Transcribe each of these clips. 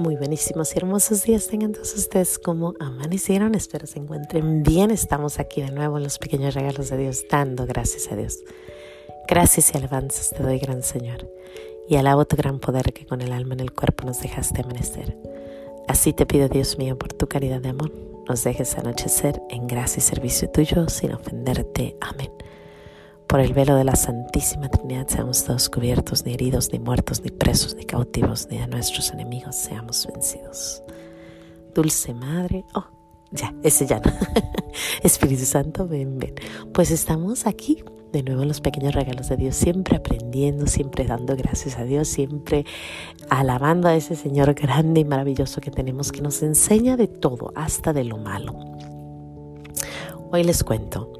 Muy buenísimos y hermosos días tengan todos ustedes como amanecieron. Espero se encuentren bien. Estamos aquí de nuevo en los pequeños regalos de Dios, dando gracias a Dios. Gracias y alabanzas te doy, gran Señor. Y alabo tu gran poder que con el alma en el cuerpo nos dejaste amanecer. Así te pido, Dios mío, por tu caridad de amor, nos dejes anochecer en gracia y servicio tuyo sin ofenderte. Amén. Por el velo de la Santísima Trinidad seamos todos cubiertos, ni heridos, ni muertos, ni presos, ni cautivos, ni a nuestros enemigos seamos vencidos. Dulce Madre, oh, ya, ese ya no. Espíritu Santo, ven, ven. Pues estamos aquí de nuevo los pequeños regalos de Dios, siempre aprendiendo, siempre dando gracias a Dios, siempre alabando a ese Señor grande y maravilloso que tenemos, que nos enseña de todo, hasta de lo malo. Hoy les cuento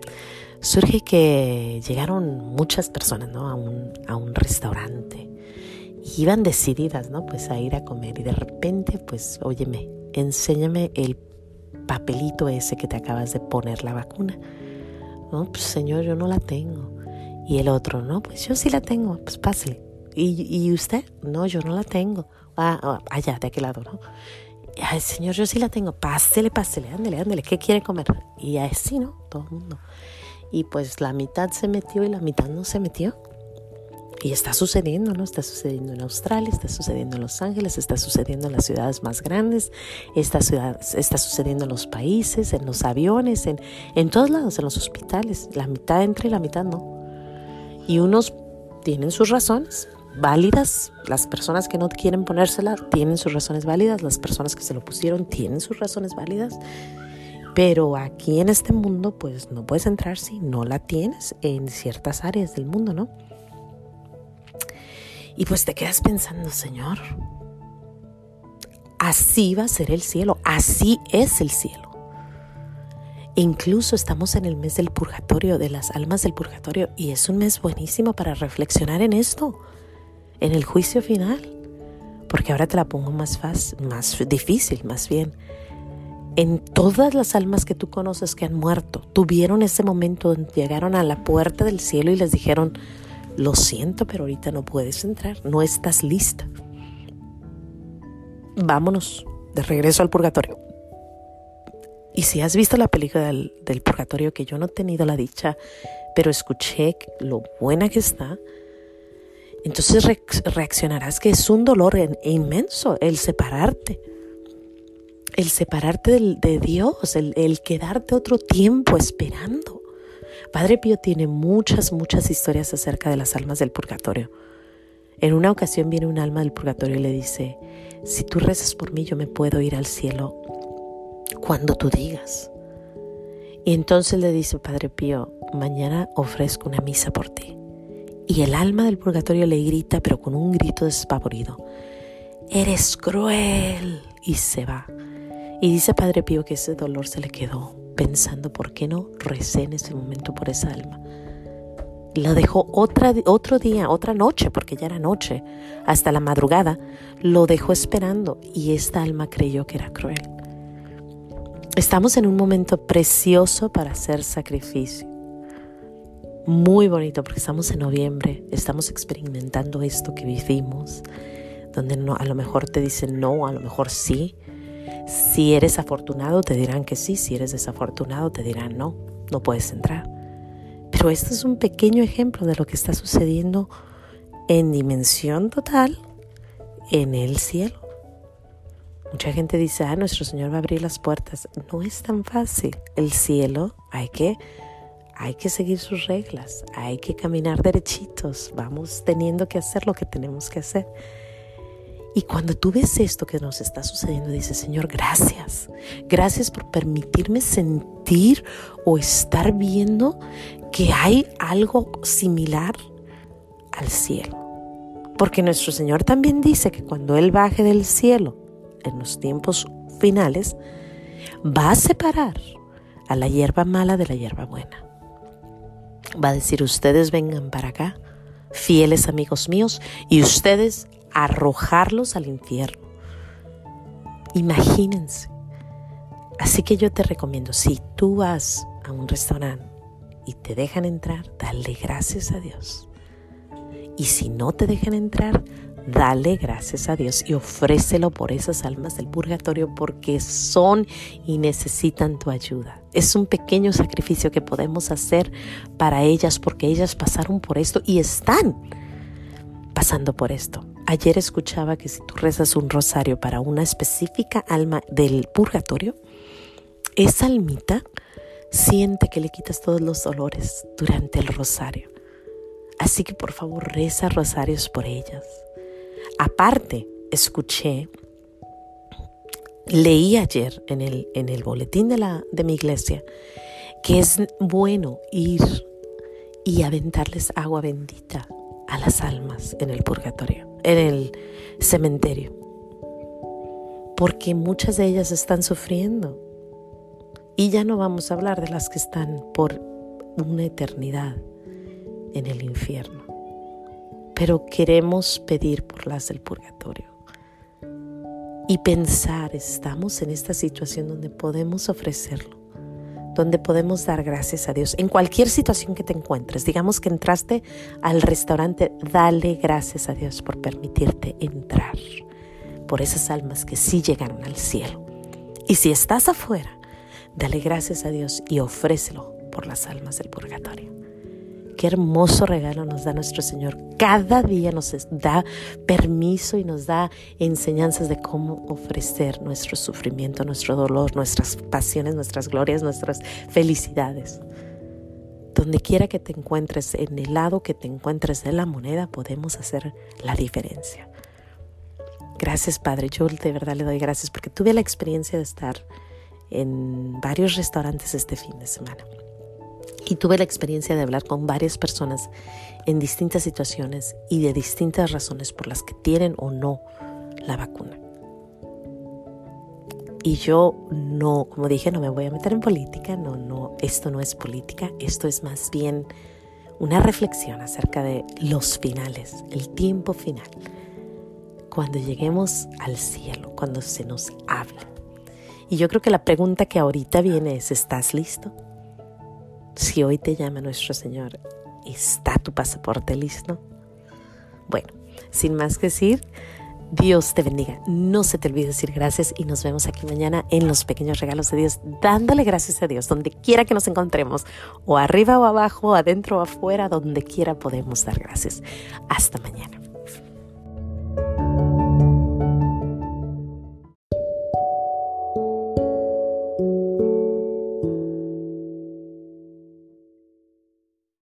surge que llegaron muchas personas ¿no? a, un, a un restaurante y iban decididas ¿no? pues a ir a comer y de repente pues óyeme, enséñame el papelito ese que te acabas de poner la vacuna. No, pues señor, yo no la tengo. Y el otro, no, pues yo sí la tengo, pues pásale. ¿Y, y usted? No, yo no la tengo. Ah, ah, allá, de aquel lado, ¿no? Ay, señor, yo sí la tengo. Pásele, pásele, ándele, ándele. ¿Qué quiere comer? Y así, ¿no? Todo el mundo y pues la mitad se metió y la mitad no se metió. Y está sucediendo, ¿no? Está sucediendo en Australia, está sucediendo en Los Ángeles, está sucediendo en las ciudades más grandes, está, ciudad, está sucediendo en los países, en los aviones, en, en todos lados, en los hospitales. La mitad entra y la mitad no. Y unos tienen sus razones válidas, las personas que no quieren ponérsela tienen sus razones válidas, las personas que se lo pusieron tienen sus razones válidas. Pero aquí en este mundo, pues no puedes entrar si no la tienes en ciertas áreas del mundo, ¿no? Y pues te quedas pensando, Señor, así va a ser el cielo, así es el cielo. incluso estamos en el mes del purgatorio, de las almas del purgatorio, y es un mes buenísimo para reflexionar en esto, en el juicio final. Porque ahora te la pongo más fácil, más difícil, más bien en todas las almas que tú conoces que han muerto, tuvieron ese momento donde llegaron a la puerta del cielo y les dijeron, lo siento, pero ahorita no puedes entrar, no estás lista. Vámonos de regreso al purgatorio. Y si has visto la película del, purgatorio, que yo no he tenido la dicha, pero escuché lo buena que está, entonces reaccionarás que es un dolor inmenso el separarte el separarte de Dios, el, el quedarte otro tiempo esperando. Padre Pío tiene muchas, muchas historias acerca de las almas del purgatorio. En una ocasión viene un alma del purgatorio y le dice, si tú rezas por mí, yo me puedo ir al cielo cuando tú digas. Y entonces le dice Padre Pío, mañana ofrezco una misa por ti. Y el alma del purgatorio le grita, pero con un grito despavorido, eres cruel. Y se va. Y dice Padre Pío que ese dolor se le quedó pensando, ¿por qué no recé en ese momento por esa alma? La dejó otra, otro día, otra noche, porque ya era noche, hasta la madrugada, lo dejó esperando y esta alma creyó que era cruel. Estamos en un momento precioso para hacer sacrificio. Muy bonito porque estamos en noviembre, estamos experimentando esto que vivimos, donde no, a lo mejor te dicen no, a lo mejor sí, si eres afortunado, te dirán que sí. Si eres desafortunado, te dirán no, no puedes entrar. Pero este es un pequeño ejemplo de lo que está sucediendo en dimensión total en el cielo. Mucha gente dice, ah, nuestro Señor va a abrir las puertas. No es tan fácil. El cielo hay que, hay que seguir sus reglas, hay que caminar derechitos. Vamos teniendo que hacer lo que tenemos que hacer. Y cuando tú ves esto que nos está sucediendo, dices, Señor, gracias. Gracias por permitirme sentir o estar viendo que hay algo similar al cielo. Porque nuestro Señor también dice que cuando Él baje del cielo en los tiempos finales, va a separar a la hierba mala de la hierba buena. Va a decir, ustedes vengan para acá, fieles amigos míos, y ustedes arrojarlos al infierno. Imagínense. Así que yo te recomiendo, si tú vas a un restaurante y te dejan entrar, dale gracias a Dios. Y si no te dejan entrar, dale gracias a Dios y ofrécelo por esas almas del purgatorio porque son y necesitan tu ayuda. Es un pequeño sacrificio que podemos hacer para ellas porque ellas pasaron por esto y están pasando por esto. Ayer escuchaba que si tú rezas un rosario para una específica alma del purgatorio, esa almita siente que le quitas todos los dolores durante el rosario. Así que por favor reza rosarios por ellas. Aparte, escuché, leí ayer en el, en el boletín de, la, de mi iglesia que es bueno ir y aventarles agua bendita a las almas en el purgatorio, en el cementerio, porque muchas de ellas están sufriendo. Y ya no vamos a hablar de las que están por una eternidad en el infierno. Pero queremos pedir por las del purgatorio y pensar, estamos en esta situación donde podemos ofrecerlo, donde podemos dar gracias a Dios. En cualquier situación que te encuentres, digamos que entraste al restaurante, dale gracias a Dios por permitirte entrar, por esas almas que sí llegaron al cielo. Y si estás afuera, dale gracias a Dios y ofrécelo por las almas del purgatorio. Qué hermoso regalo nos da nuestro Señor. Cada día nos da permiso y nos da enseñanzas de cómo ofrecer nuestro sufrimiento, nuestro dolor, nuestras pasiones, nuestras glorias, nuestras felicidades. Donde quiera que te encuentres, en el lado que te encuentres de la moneda, podemos hacer la diferencia. Gracias, Padre. Yo de verdad le doy gracias porque tuve la experiencia de estar en varios restaurantes este fin de semana y tuve la experiencia de hablar con varias personas en distintas situaciones y de distintas razones por las que tienen o no la vacuna. Y yo no, como dije, no me voy a meter en política, no, no, esto no es política, esto es más bien una reflexión acerca de los finales, el tiempo final, cuando lleguemos al cielo, cuando se nos habla. Y yo creo que la pregunta que ahorita viene es, ¿estás listo? Si hoy te llama nuestro Señor, ¿está tu pasaporte listo? Bueno, sin más que decir, Dios te bendiga. No se te olvide decir gracias y nos vemos aquí mañana en los pequeños regalos de Dios, dándole gracias a Dios donde quiera que nos encontremos, o arriba o abajo, adentro o afuera, donde quiera podemos dar gracias. Hasta mañana.